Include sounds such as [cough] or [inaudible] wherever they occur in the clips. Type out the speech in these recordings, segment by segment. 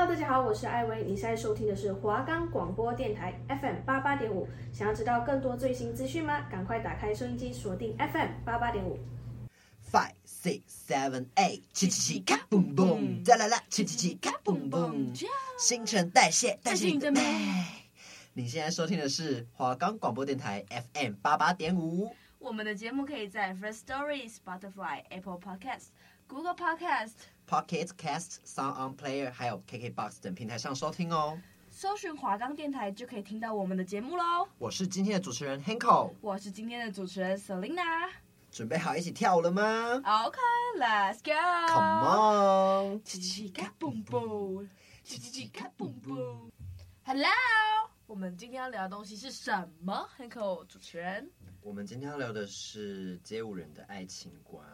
Hello，大家好，我是艾薇。你现在收听的是华冈广播电台 FM 八八点五。想要知道更多最新资讯吗？赶快打开收音机，锁定 FM 八八点五。Five, six, seven, eight，七七七，卡嘣嘣，再来啦，七七七，卡嘣嘣，新陈代谢，代谢你的美。你现在收听的是华冈广播电台 FM 八八点五。我们的节目可以在 First Story、Spotify、Apple Podcast、Google Podcast、Pocket Cast、Sound On Player，还有 KKBox 等平台上收听哦。搜寻华冈电台就可以听到我们的节目喽。我是今天的主持人 Hanko，我是今天的主持人 Selina。准备好一起跳舞了吗？OK，Let's go。Come on，七七七卡嘣嘣，七七七卡嘣嘣。Hello，我们今天要聊的东西是什么？Hanko 主持人。我们今天要聊的是街舞人的爱情观。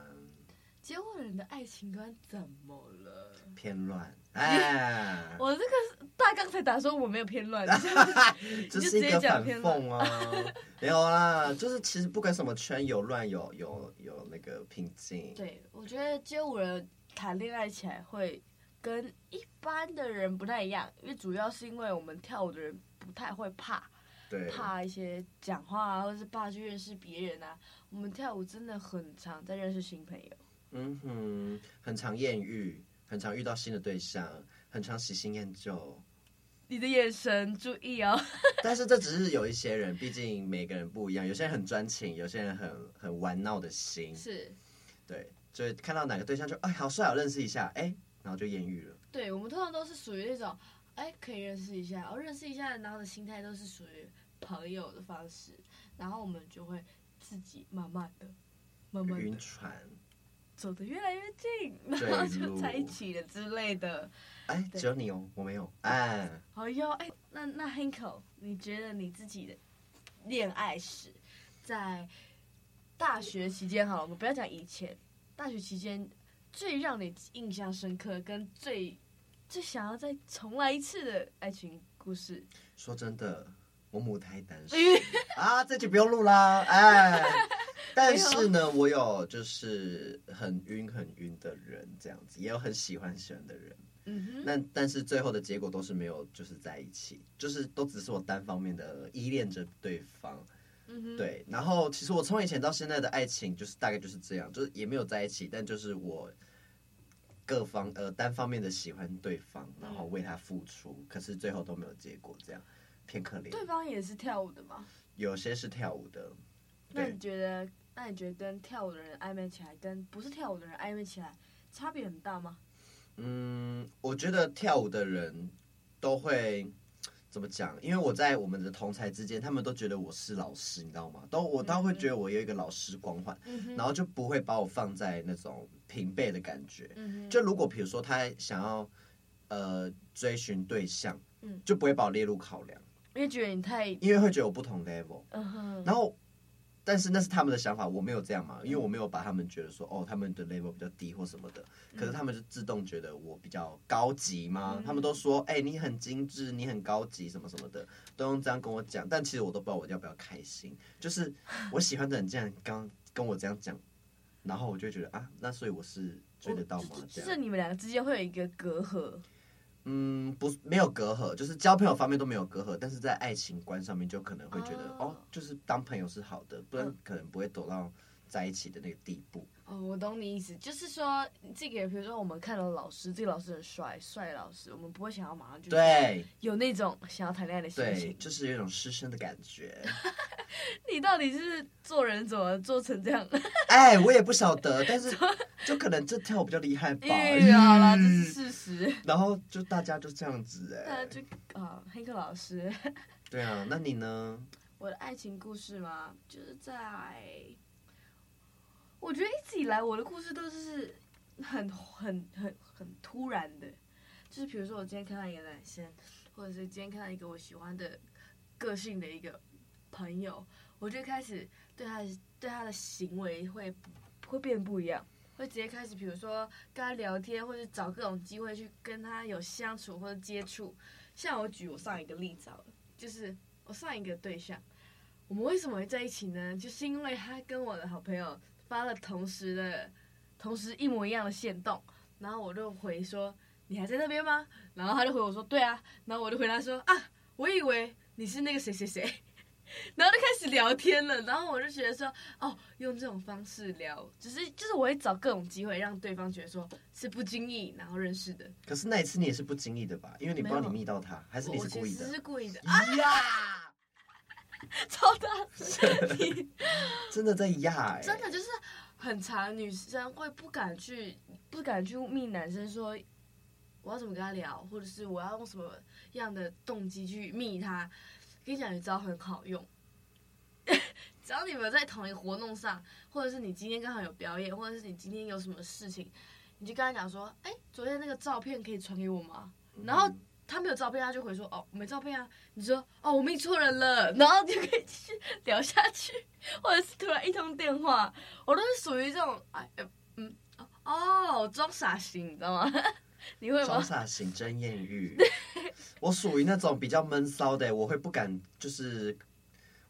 街舞人的爱情观怎么了？偏乱 [laughs] 哎！我这个大纲才打说我没有偏乱，[laughs] 这是一个反讽啊！[laughs] 没有啦，就是其实不管什么圈有乱有有有那个平静。对，我觉得街舞人谈恋爱起来会跟一般的人不太一样，因为主要是因为我们跳舞的人不太会怕。对，怕一些讲话啊，或者是怕去认识别人啊。我们跳舞真的很常在认识新朋友。嗯哼，很常艳遇，很常遇到新的对象，很常喜新厌旧。你的眼神，注意哦。[laughs] 但是这只是有一些人，毕竟每个人不一样。有些人很专情，有些人很很玩闹的心。是，对，就看到哪个对象就哎好帅，我认识一下，哎，然后就艳遇了。对，我们通常都是属于那种。哎，可以认识一下，哦，认识一下，然后的心态都是属于朋友的方式，然后我们就会自己慢慢的、慢慢的晕船，走得越来越近，然后就在一起了之类的。哎，只有你哦，我没有。哎，好哟，哎，那那 Hanko，你觉得你自己的恋爱史，在大学期间，好了，我们不要讲以前，大学期间最让你印象深刻跟最。最想要再重来一次的爱情故事。说真的，我母胎单身 [laughs] 啊，这就不用录啦。哎，[laughs] 但是呢，我有就是很晕很晕的人，这样子，也有很喜欢喜欢的人。嗯哼。那但是最后的结果都是没有，就是在一起，就是都只是我单方面的依恋着对方。嗯哼。对，然后其实我从以前到现在的爱情，就是大概就是这样，就是也没有在一起，但就是我。各方呃单方面的喜欢对方，然后为他付出，嗯、可是最后都没有结果，这样偏可怜。对方也是跳舞的吗？有些是跳舞的。那你觉得？那你觉得跟跳舞的人暧昧起来，跟不是跳舞的人暧昧起来，差别很大吗？嗯，我觉得跳舞的人都会。怎么讲？因为我在我们的同才之间，他们都觉得我是老师，你知道吗？都我倒会觉得我有一个老师光环，嗯、然后就不会把我放在那种平辈的感觉。嗯、就如果比如说他想要呃追寻对象，嗯，就不会把我列入考量，因为觉得你太，因为会觉得我不同 level，嗯、然后。但是那是他们的想法，我没有这样嘛，因为我没有把他们觉得说，哦，他们的 level 比较低或什么的，可是他们就自动觉得我比较高级嘛？嗯、他们都说，哎、欸，你很精致，你很高级，什么什么的，都用这样跟我讲。但其实我都不知道我要不要开心，就是我喜欢的人这样刚跟我这样讲，然后我就觉得啊，那所以我是追得到吗？这样，就是你们两个之间会有一个隔阂。嗯，不，没有隔阂，就是交朋友方面都没有隔阂，但是在爱情观上面就可能会觉得，哦，哦，就是当朋友是好的，不然可能不会走到在一起的那个地步。哦，我懂你意思，就是说，这个比如说我们看到老师，这个老师很帅，帅老师，我们不会想要马上就对有那种想要谈恋爱的心情，对，就是有一种师生的感觉。[laughs] 你到底是做人怎么做成这样？[laughs] 哎，我也不晓得，但是就可能这跳舞比较厉害吧。好啦，这是事实。然后就大家就这样子哎，就啊，黑客老师。对啊，那你呢？我的爱情故事吗，就是在。我觉得一直以来我的故事都是很很很很突然的，就是比如说我今天看到一个男生，或者是今天看到一个我喜欢的个性的一个朋友，我就开始对他对他的行为会会变不一样，会直接开始比如说跟他聊天，或者找各种机会去跟他有相处或者接触。像我举我上一个例子好了，就是我上一个对象，我们为什么会在一起呢？就是因为他跟我的好朋友。发了同时的，同时一模一样的线动，然后我就回说，你还在那边吗？然后他就回我说对啊，然后我就回答说啊，我以为你是那个谁谁谁。[laughs] 然后就开始聊天了，然后我就觉得说，哦，用这种方式聊，只是就是我会找各种机会让对方觉得说是不经意然后认识的。可是那一次你也是不经意的吧？因为你不知道你密到他，还是你是故意的？我其实是故意的。呀，[laughs] 超大声！[laughs] 真的在压哎！真的就是很长女生会不敢去不敢去密男生说我要怎么跟他聊，或者是我要用什么样的动机去密他。跟你讲一招很好用，[laughs] 只要你们在同一个活动上，或者是你今天刚好有表演，或者是你今天有什么事情，你就跟他讲说：“哎，昨天那个照片可以传给我吗？”然后他没有照片，他就回说：“哦，没照片啊。”你说：“哦，我命错人了。[laughs] ”然后就可以继续聊下去，或者是突然一通电话，我都是属于这种哎，嗯，哦，装傻型，你知道吗？[laughs] 你会吗？装傻型真艳遇，[laughs] 我属于那种比较闷骚的，我会不敢，就是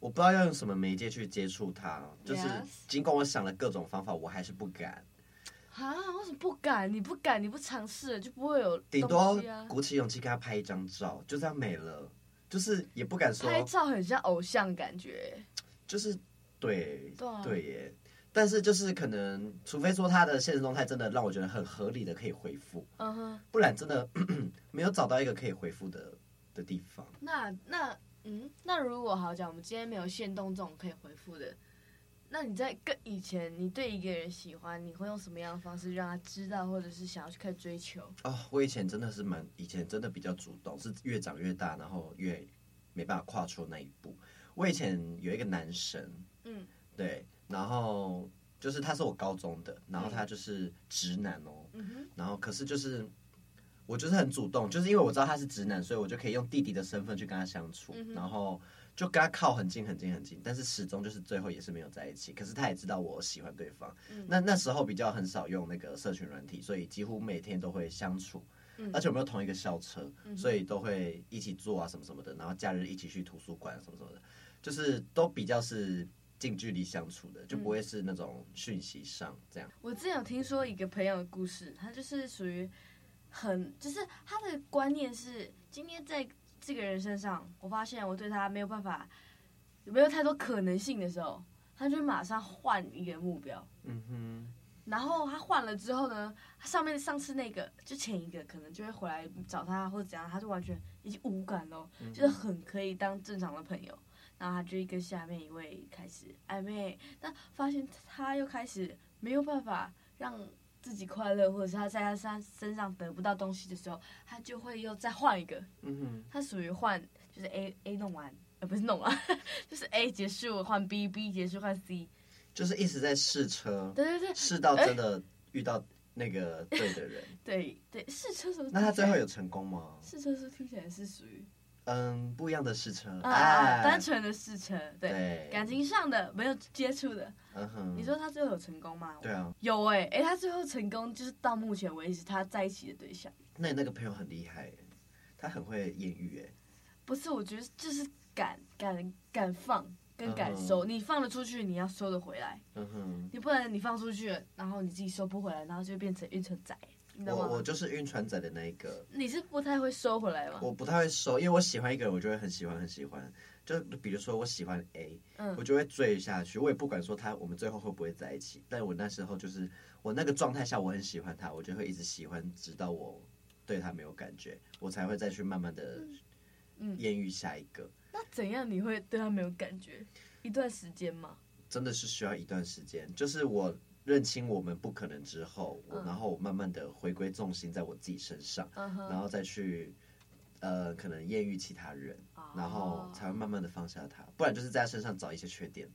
我不知道要用什么媒介去接触他，就是尽管我想了各种方法，我还是不敢。啊？为什么不敢？你不敢，你不尝试，就不会有、啊。顶多鼓起勇气跟他拍一张照，就这样没了，就是也不敢说。拍照很像偶像感觉。就是对对、啊、对耶。但是就是可能，除非说他的现实状态真的让我觉得很合理的可以回复嗯哼不然真的 [clears throat] 没有找到一个可以回复的的地方。那那嗯，那如果好讲，我们今天没有限动这种可以回复的，那你在跟以前，你对一个人喜欢，你会用什么样的方式让他知道，或者是想要去开始追求？哦，我以前真的是蛮，以前真的比较主动，是越长越大，然后越没办法跨出那一步。我以前有一个男神，嗯，对。然后就是他是我高中的，然后他就是直男哦，嗯、然后可是就是我就是很主动，就是因为我知道他是直男，所以我就可以用弟弟的身份去跟他相处，嗯、然后就跟他靠很近很近很近，但是始终就是最后也是没有在一起。可是他也知道我喜欢对方，嗯、那那时候比较很少用那个社群软体，所以几乎每天都会相处，嗯、而且我们有同一个校车，嗯、所以都会一起坐啊什么什么的，然后假日一起去图书馆什么什么的，就是都比较是。近距离相处的就不会是那种讯息上这样。嗯。我之前有听说一个朋友的故事，他就是属于很，就是他的观念是，今天在这个人身上，我发现我对他没有办法，没有太多可能性的时候，他就马上换一个目标。嗯哼。然后他换了之后呢，他上面上次那个就前一个可能就会回来找他或者怎样，他就完全已经无感了，嗯。就是很可以当正常的朋友。然后他就跟下面一位开始暧昧，但发现他又开始没有办法让自己快乐，或者是他在他身身上得不到东西的时候，他就会又再换一个。嗯哼，他属于换，就是 A A 弄完，呃，不是弄完，[laughs] 就是 A 结束换 B，B 结束换 C，就是一直在试车。对对对，试到真的遇到那个对的人。[laughs] 对对，试车时候。那他最后有成功吗？试车时候听起来是属于。嗯，不一样的试车啊，哎、单纯的试车，对，感情上的没有接触的。嗯哼，你说他最后有成功吗？对啊，有哎、欸，哎、欸，他最后成功就是到目前为止他在一起的对象。那你那个朋友很厉害，他很会艳遇哎。不是，我觉得就是敢敢敢放跟敢收，你放得出去，你要收得回来。嗯哼，你不能你放出去，然后你自己收不回来，然后就变成运城仔。我我就是晕船仔的那一个。你是不太会收回来吗？我不太会收，因为我喜欢一个人，我就会很喜欢很喜欢。就比如说我喜欢 A，嗯，我就会追下去。我也不管说他我们最后会不会在一起，但我那时候就是我那个状态下，我很喜欢他，我就会一直喜欢，直到我对他没有感觉，我才会再去慢慢的艳遇下一个。嗯，那怎样你会对他没有感觉？一段时间吗？真的是需要一段时间，就是我。认清我们不可能之后，我然后我慢慢的回归重心在我自己身上，然后再去，呃，可能艳遇其他人，然后才会慢慢的放下他，不然就是在他身上找一些缺点，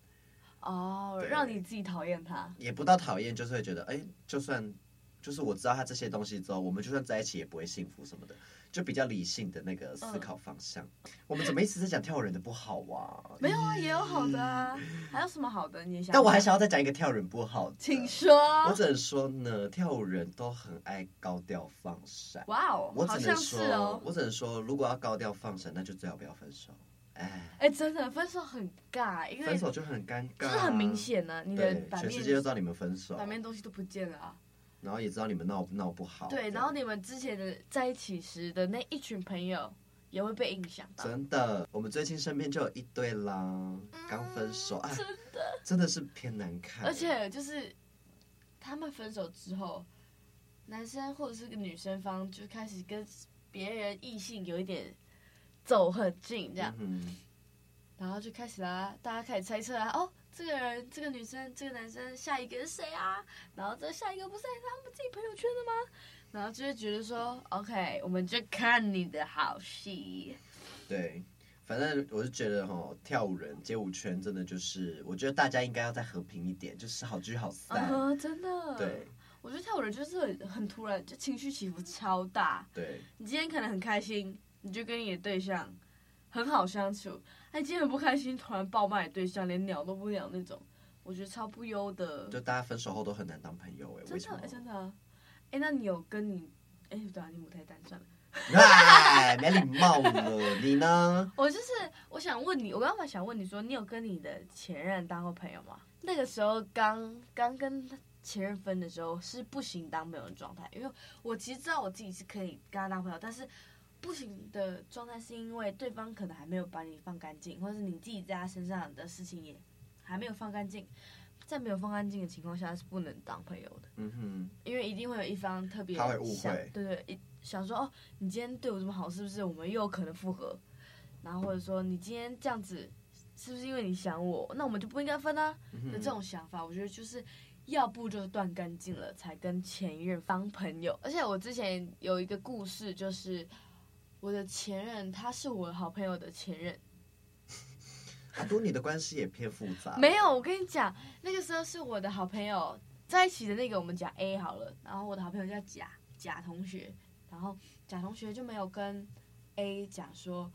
哦，对。让你自己讨厌他，也不到讨厌，就是会觉得，哎，就算，就是我知道他这些东西之后，我们就算在一起也不会幸福什么的。就比较理性的那个思考方向。嗯、我们怎么一直在讲跳人的不好啊？没有啊，也有好的啊。还有什么好的？你也想？但我还想要再讲一个跳人不好的。请说。我只能说呢，跳舞人都很爱高调放闪。哇哦，我只能说，哦、我只能说，如果要高调放闪，那就最好不要分手。哎哎，真的分手很尬，因为分手就很尴尬，就是很明显呢、啊。你的全世界都知道你们分手，版面东西都不见了啊。然后也知道你们闹闹不好。对，然后你们之前的在一起时的那一群朋友也会被影响到。真的，我们最近身边就有一对啦，刚分手，啊，真的真的是偏难看。而且就是他们分手之后，男生或者是个女生方就开始跟别人异性有一点走很近，这样，嗯、然后就开始啦，大家开始猜测啊，哦。这个人，这个女生，这个男生，下一个是谁啊？然后这下一个不是他们自己朋友圈的吗？然后就会觉得说，OK，我们就看你的好戏。对，反正我是觉得哈，跳舞人、街舞圈真的就是，我觉得大家应该要再和平一点，就是好聚好散。Uh-huh, 真的。对，我觉得跳舞人就是很很突然，就情绪起伏超大。对，你今天可能很开心，你就跟你的对象很好相处。他今天很不开心，突然爆骂对象，连鸟都不鸟那种，我觉得超不优的。就大家分手后都很难当朋友哎，为什么？真的，哎、欸，那你有跟你，哎、欸，对啊，你母胎单算了。[laughs] 哎，没礼貌了，你呢？[laughs] 我就是，我想问你，我刚刚想问你说，你有跟你的前任当过朋友吗？那个时候刚刚跟前任分的时候是不行当朋友的状态，因为我其实知道我自己是可以跟他当朋友，但是。不行的状态是因为对方可能还没有把你放干净，或者是你自己在他身上的事情也还没有放干净，在没有放干净的情况下是不能当朋友的。嗯哼，因为一定会有一方特别他会误会，对对，一想说哦，你今天对我这么好，是不是我们又有可能复合？然后或者说你今天这样子，是不是因为你想我？那我们就不应该分啊？的这种想法，我觉得就是要不就断干净了，才跟前一任当朋友。而且我之前有一个故事，就是。我的前任，他是我好朋友的前任。阿 [laughs] 多，你的关系也偏复杂。没有，我跟你讲，那个时候是我的好朋友在一起的那个，我们讲 A 好了。然后我的好朋友叫贾贾同学，然后贾同学就没有跟 A 讲说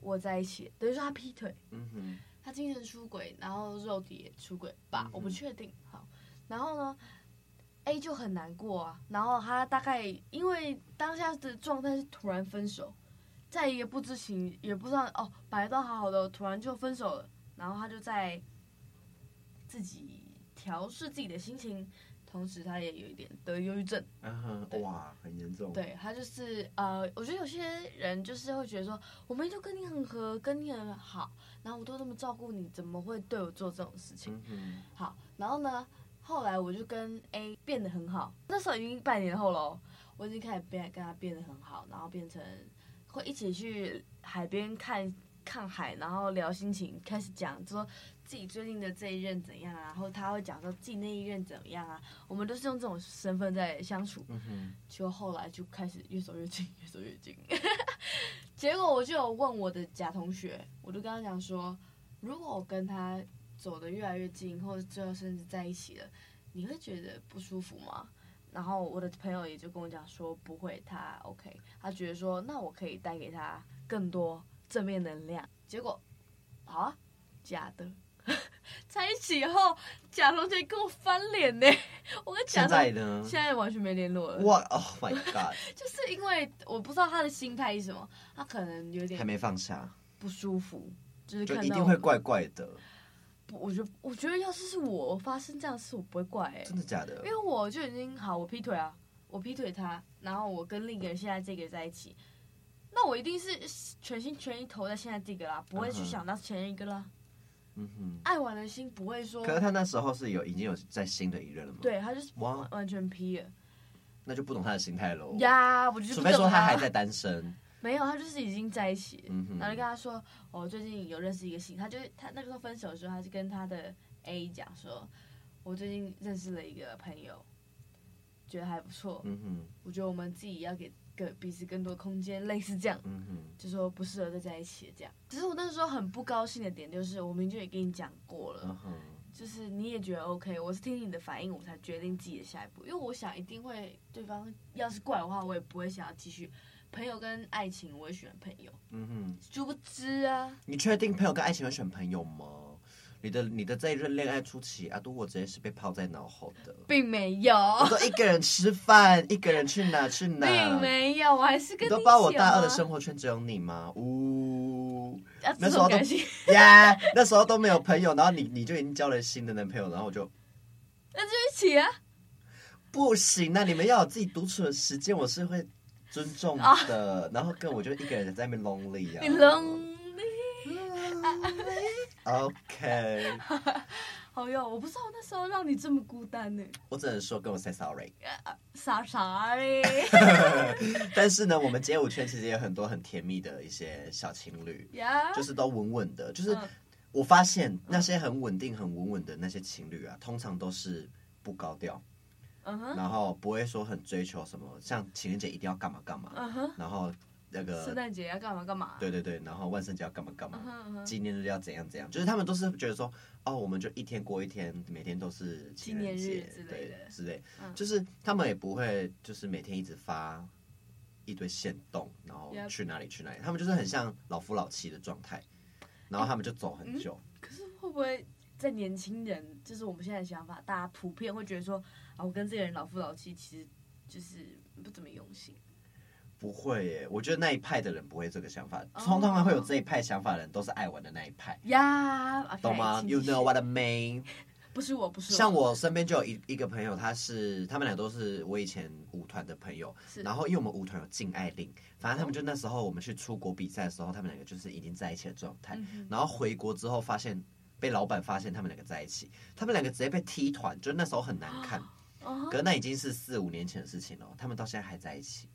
我在一起，等于说他劈腿。嗯哼。他精神出轨，然后肉体也出轨吧，嗯，我不确定。好，然后呢？A 就很难过啊，然后他大概因为当下的状态是突然分手，在一个不知情也不知道哦，本来都好好的，突然就分手了，然后他就在自己调试自己的心情，同时他也有一点得忧郁症。嗯哼，哇，很严重。对，他就是呃，我觉得有些人就是会觉得说，我明明就跟你很合，跟你很好，然后我都这么照顾你，怎么会对我做这种事情？嗯，好，然后呢？后来我就跟 A 变得很好，那时候已经半年后喽，我已经开始变跟他变得很好，然后变成会一起去海边看看海，然后聊心情，开始讲说自己最近的这一任怎样啊，然后他会讲说自己那一任怎么样啊，我们都是用这种身份在相处，就后来就开始越走越近，越走越近，[laughs] 结果我就有问我的假同学，我就跟他讲说，如果我跟他。走得越来越近，或者最后甚至在一起了，你会觉得不舒服吗？然后我的朋友也就跟我讲说不会，他 OK，他觉得说那我可以带给他更多正面能量。结果，好啊，假的，[laughs] 在一起以后，假同学跟我翻脸呢。我跟假在呢现在完全没联络了。哇，Oh my God！[laughs] 就是因为我不知道他的心态是什么，他可能有点还没放下，不舒服，就是就一定会怪怪的。我觉得，我觉得要是是我发生这样的事，我不会怪哎、欸。真的假的？因为我就已经好，我劈腿啊，我劈腿他，然后我跟另一个人现在这个在一起，那我一定是全心全意投在现在这个啦，不会去想到前一个啦。嗯哼。爱玩的心不会说。可是他那时候是有已经有在新的一任了吗？对，他就是完完全劈了。那就不懂他的心态喽。呀，我就除非说他还在单身。没有，他就是已经在一起，嗯、然后就跟他说，我、哦、最近有认识一个新，他就他那个时候分手的时候，他就跟他的 A 讲说，我最近认识了一个朋友，觉得还不错，嗯哼，我觉得我们自己要给个彼此更多空间，类似这样，嗯哼，就说不适合再在一起这样。只是我那时候很不高兴的点就是，我明明就也跟你讲过了，嗯，就是你也觉得 OK，我是听你的反应，我才决定自己的下一步，因为我想一定会对方要是怪的话，我也不会想要继续。朋友跟爱情，我也喜欢朋友。嗯哼，殊不知啊。你确定朋友跟爱情会选朋友吗？你的你的这一任恋爱初期，阿杜我直接是被抛在脑后的，并没有。我都一个人吃饭，一个人去哪去哪，并没有，我还是跟你，你都把我大二的生活圈只有你吗？呜、啊，那时候都呀，[laughs] yeah, 那时候都没有朋友，然后你你就已经交了新的男朋友，然后我就那就一起啊。不行，啊你们要有自己独处的时间，我是会尊重的。啊、然后跟我就一个人在那边 lonely 啊。你 lonely。OK。[laughs] 好哟，我不知道那时候让你这么孤单呢。我只能说跟我 say sorry。[laughs] sorry。[laughs] 但是呢，我们街舞圈其实也有很多很甜蜜的一些小情侣?就是都稳稳的。就是我发现那些很稳定、很稳稳的那些情侣啊，通常都是不高调，uh. 然后不会说很追求什么，像情人节一定要干嘛干嘛，uh. 然后。那个圣诞节要干嘛干嘛？对对对，然后万圣节要干嘛干嘛？纪念日要怎样怎样？就是他们都是觉得说，哦，我们就一天过一天，每天都是情人节之类的之类。就是他们也不会，就是每天一直发一堆线动，然后去哪里去哪里。他们就是很像老夫老妻的状态，然后他们就走很久。可是会不会在年轻人，就是我们现在的想法，大家普遍会觉得说，啊，我跟这个人老夫老妻，其实就是不怎么用心。不会耶，我觉得那一派的人不会这个想法。通常会有这一派想法的人，都是爱玩的那一派。呀，懂吗？You know what I mean？不是我，不是我。像我身边就有一一个朋友，他是他们俩都是我以前舞团的朋友。是然后因为我们舞团有禁爱令，反正他们就那时候我们去出国比赛的时候，他们两个就是已经在一起的状态。嗯、然后回国之后发现被老板发现他们两个在一起，他们两个直接被踢团，就那时候很难看。[gasps] 哦、可是那已经是四五年前的事情了，他们到现在还在一起。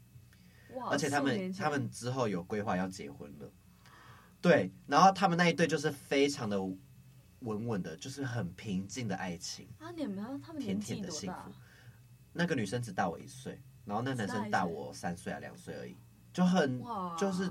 而且他们他们之后有规划要结婚了，对，然后他们那一对就是非常的稳稳的，就是很平静的爱情。啊。你们他们甜甜的幸福。那个女生只大我一岁，然后那男生大我三岁啊两岁而已，就很就是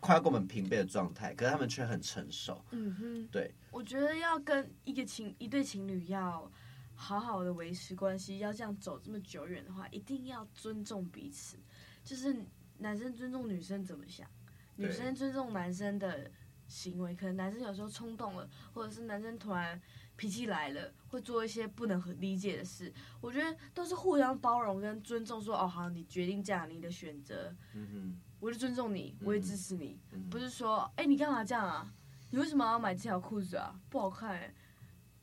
快要跟我们平辈的状态，可是他们却很成熟。嗯哼，对，我觉得要跟一个情一对情侣要好好的维持关系，要这样走这么久远的话，一定要尊重彼此。就是男生尊重女生怎么想，女生尊重男生的行为。可能男生有时候冲动了，或者是男生突然脾气来了，会做一些不能很理解的事。我觉得都是互相包容跟尊重说。说哦好，你决定这样，你的选择，嗯，我就尊重你，我也支持你。嗯、不是说哎、欸、你干嘛这样啊？你为什么要买这条裤子啊？不好看哎、欸，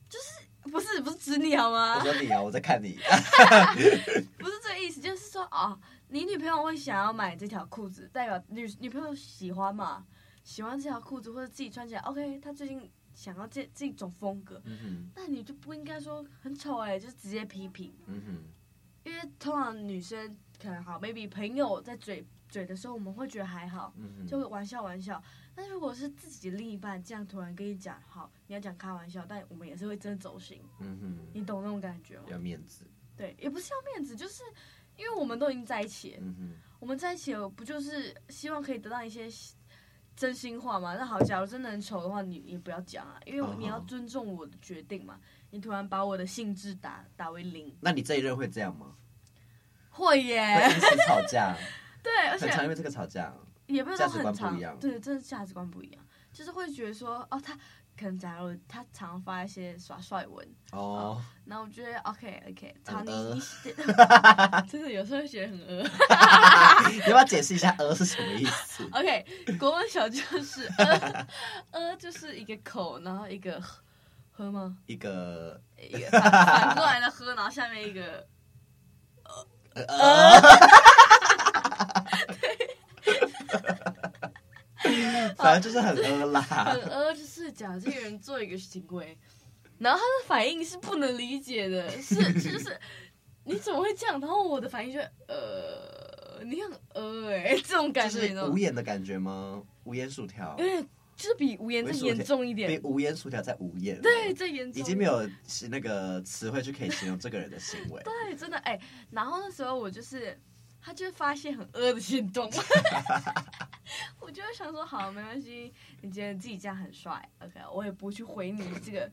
就是不是不是指你好吗？我说你啊，我在看你。[laughs] 不是这个意思，就是说啊。哦你女朋友会想要买这条裤子，代表女女朋友喜欢嘛？喜欢这条裤子或者自己穿起来，OK？她最近想要这这种风格，嗯、那你就不应该说很丑哎、欸，就直接批评。嗯、哼因为通常女生可能好，maybe 朋友在嘴嘴的时候，我们会觉得还好，就会玩笑玩笑。但是如果是自己的另一半这样突然跟你讲，好，你要讲开玩笑，但我们也是会真的走心。嗯、哼你懂那种感觉吗？要面子。对，也不是要面子，就是。因为我们都已经在一起了，嗯、哼我们在一起了，不就是希望可以得到一些真心话吗？那好，假如真的很丑的话，你也不要讲啊，因为你要尊重我的决定嘛。哦、你突然把我的兴致打打为零，那你这一任会这样吗？会耶，会一起吵架。[laughs] 对，而且常因为这个吵架，也不是说很常，对，真的价值观不一样，就是会觉得说，哦，他。可能假如他常发一些耍帅文哦，那、oh. 我觉得 OK OK，常你你 [laughs] 真的有时候会觉得很呃。[laughs] 你要不要解释一下“呃”是什么意思？[laughs] OK，国文小就是“呃呃”就是一个口，然后一个“喝”吗？一个一个反，过来的“喝”，然后下面一个“鹅”。[laughs] 反正就是很恶啦，很恶，就是假如这个人做一个行为，然后他的反应是不能理解的，是就是你怎么会这样？然后我的反应就是呃，你很呃哎、欸，[laughs] 这种感觉，是无言的感觉吗？无言薯条，因为就是比无言再严重一点，比无言薯条再无言，对，再严重，已经没有那个词汇去可以形容这个人的行为，[laughs] 对，真的哎、欸，然后那时候我就是。他就会发现很恶的行动，[laughs] 我就会想说好，没关系，你觉得自己这样很帅，OK，我也不去回你这个，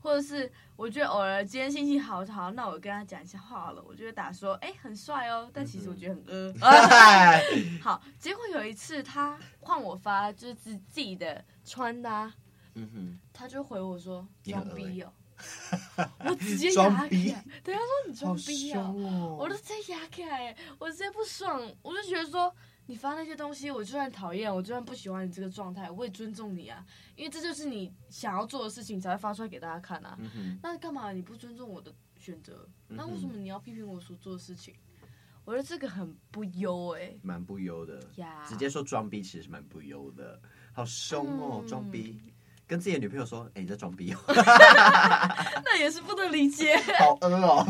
或者是我觉得偶尔今天心情好好，那我跟他讲一下话好了，我就会打说，哎、欸，很帅哦，但其实我觉得很恶。[laughs] 好，结果有一次他换我发，就是自自己的穿搭，嗯哼，他就回我说装逼哦。[laughs] 我直接压起来，等下说你装逼啊！哦、我都直接压起来，我直接不爽，我就觉得说你发那些东西，我就算讨厌，我就算不喜欢你这个状态，我也尊重你啊，因为这就是你想要做的事情，才会发出来给大家看啊。嗯、那干嘛你不尊重我的选择。那为什么你要批评我所做的事情？我觉得这个很不优哎，蛮不优的。直接说装逼其实是蛮不优的，好凶哦，装、嗯、逼，跟自己的女朋友说，哎、欸，你在装逼哦，[laughs] 那也是不能理解，[laughs] 好恶哦。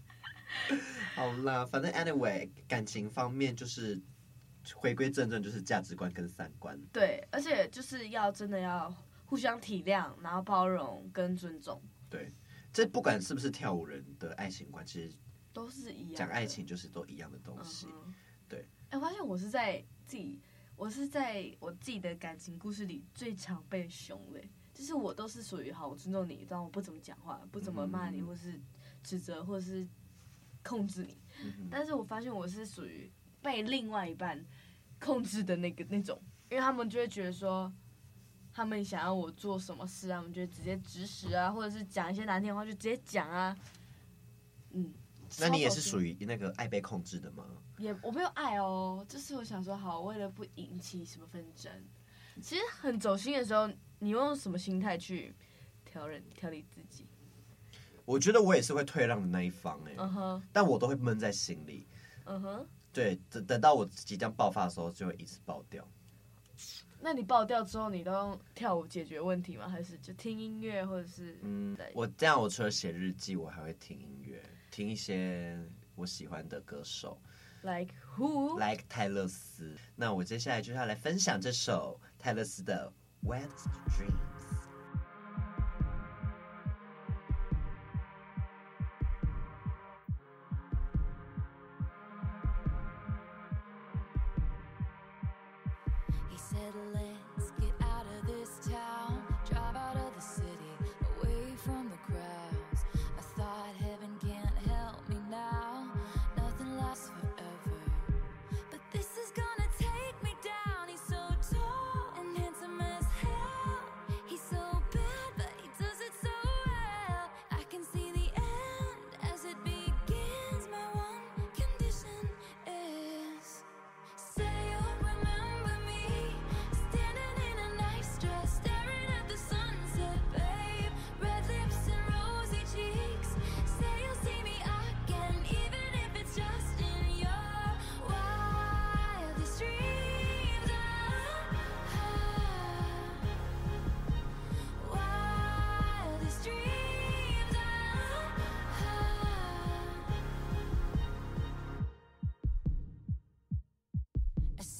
[laughs] 好啦，反正 anyway，感情方面就是回归正正，就是价值观跟三观。对，而且就是要真的要互相体谅，然后包容跟尊重。对，这不管是不是跳舞人的爱情观，其实。都是一样，讲爱情就是都一样的东西，嗯、对。哎、欸，我发现我是在自己，我是在我自己的感情故事里最常被凶嘞，就是我都是属于好，我尊重你，但我不怎么讲话，不怎么骂你，或是指责，或是控制你。嗯、但是我发现我是属于被另外一半控制的那个那种，因为他们就会觉得说，他们想要我做什么事啊，他们就会直接指使啊，或者是讲一些难听的话就直接讲啊，嗯。那你也是属于那个爱被控制的吗？也我没有爱哦，就是我想说好，为了不引起什么纷争，其实很走心的时候，你用什么心态去调人调理自己？我觉得我也是会退让的那一方哎、欸，uh-huh. 但我都会闷在心里。嗯哼，对，等等到我即将爆发的时候，就会一次爆掉。那你爆掉之后，你都用跳舞解决问题吗？还是就听音乐，或者是？嗯，我这样，我除了写日记，我还会听音乐。听一些我喜欢的歌手，Like who？Like 泰勒斯。那我接下来就是要来分享这首泰勒斯的《Wet Dreams》。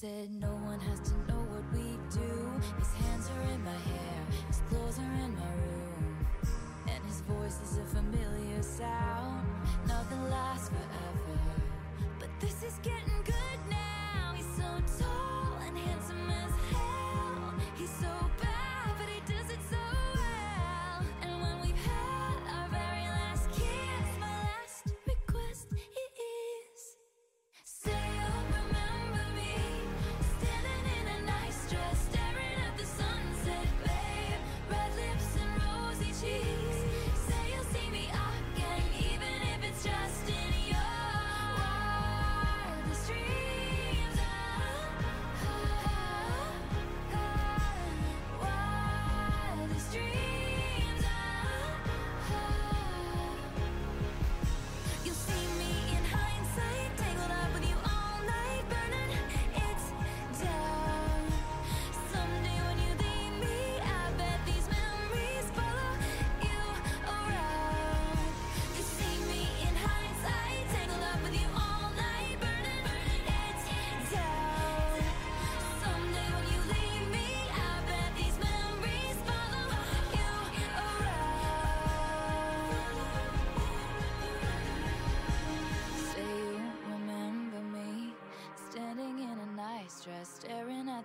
Said no one has to know what we do. His hands are in my hair, his clothes are in my room. And his voice is a familiar sound. Nothing lasts forever. But this is getting good now. He's so tall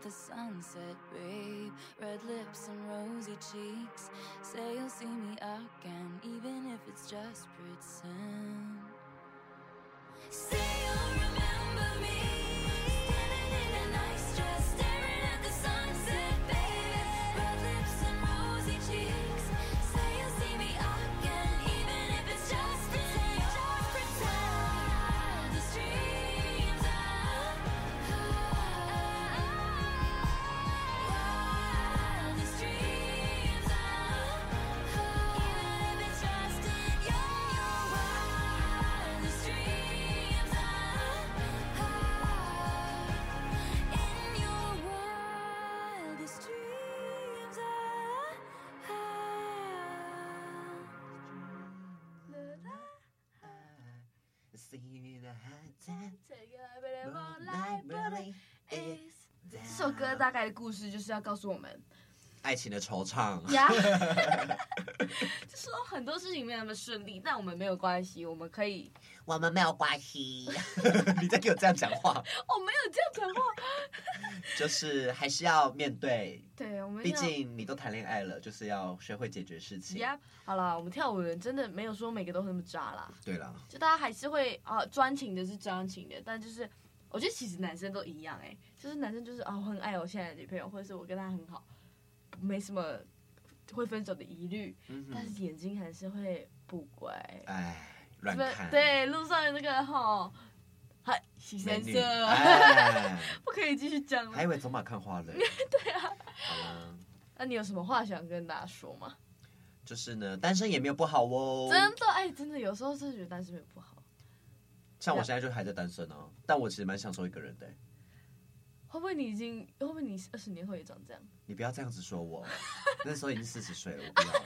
the sunset, babe. Red lips and rosy cheeks. Say you'll see me again, even if it's just pretend. Say 这首歌大概的故事就是要告诉我们。爱情的惆怅呀，[laughs] 就说很多事情没有那么顺利，但我们没有关系，我们可以，我们没有关系。[laughs] 你在给我这样讲话？我没有这样讲话，[laughs] 就是还是要面对。对，我们毕竟你都谈恋爱了，就是要学会解决事情。呀，好了，我们跳舞的人真的没有说每个都那么渣啦。对啦，就大家还是会啊，专情的是专情的，但就是我觉得其实男生都一样哎、欸，就是男生就是啊，我很爱我现在的女朋友，或者是我跟他很好。没什么会分手的疑虑，嗯、但是眼睛还是会不乖。哎，乱看。对，路上的那个哈，嗨，洗先生，[laughs] 不可以继续讲了。还以为走马看花了。[laughs] 对啊。好了。那你有什么话想跟大家说吗？就是呢，单身也没有不好哦。真的，哎，真的，有时候真的觉得单身没有不好。像我现在就还在单身哦，但我其实蛮享受一个人的。会不会你已经？会不会你二十年后也长这样？你不要这样子说我，[laughs] 那时候已经四十岁了，我不要。[laughs]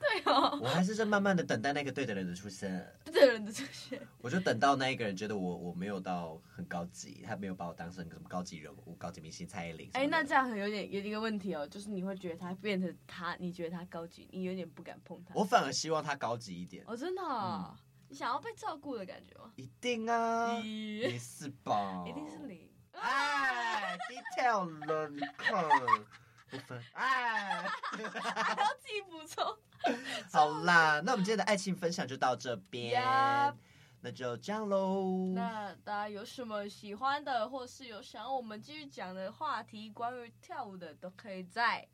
对哦，我还是在慢慢的等待那个对的人的出现。对的人的出现，我就等到那一个人觉得我我没有到很高级，他没有把我当成什么高级人物、高级明星蔡依林。哎，那这样很有点有一个问题哦，就是你会觉得他变成他，你觉得他高级，你有点不敢碰他。我反而希望他高级一点。哦，真的、哦，嗯、你想要被照顾的感觉吗？一定啊，你是吧？[laughs] 一定是你。哎，detail 了，你看，不分，哎，还要自己补充。好啦，那我们今天的爱情分享就到这边，Yep. 那就这样喽。那大家有什么喜欢的，或是有想要我们继续讲的话题，关于跳舞的，都可以在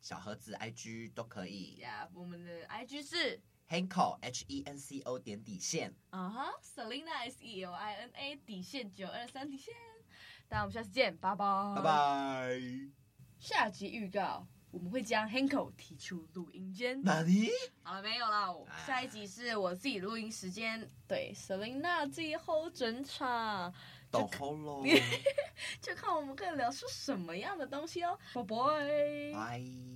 小盒子 IG 都可以。呀，我们的 IG 是 Henco H E N C O 点底线。啊哈，Selina S E L I N A 底线九二三底线。那我们下次见，拜拜。拜拜。下集预告：我们会将 Hanko 提出录音间。哪里？好了，没有了。下一集是我自己录音时间，对，Selina 自己 hold 整场。到 hold 咯。[laughs] 就看我们可以聊出什么样的东西哦。拜拜。拜。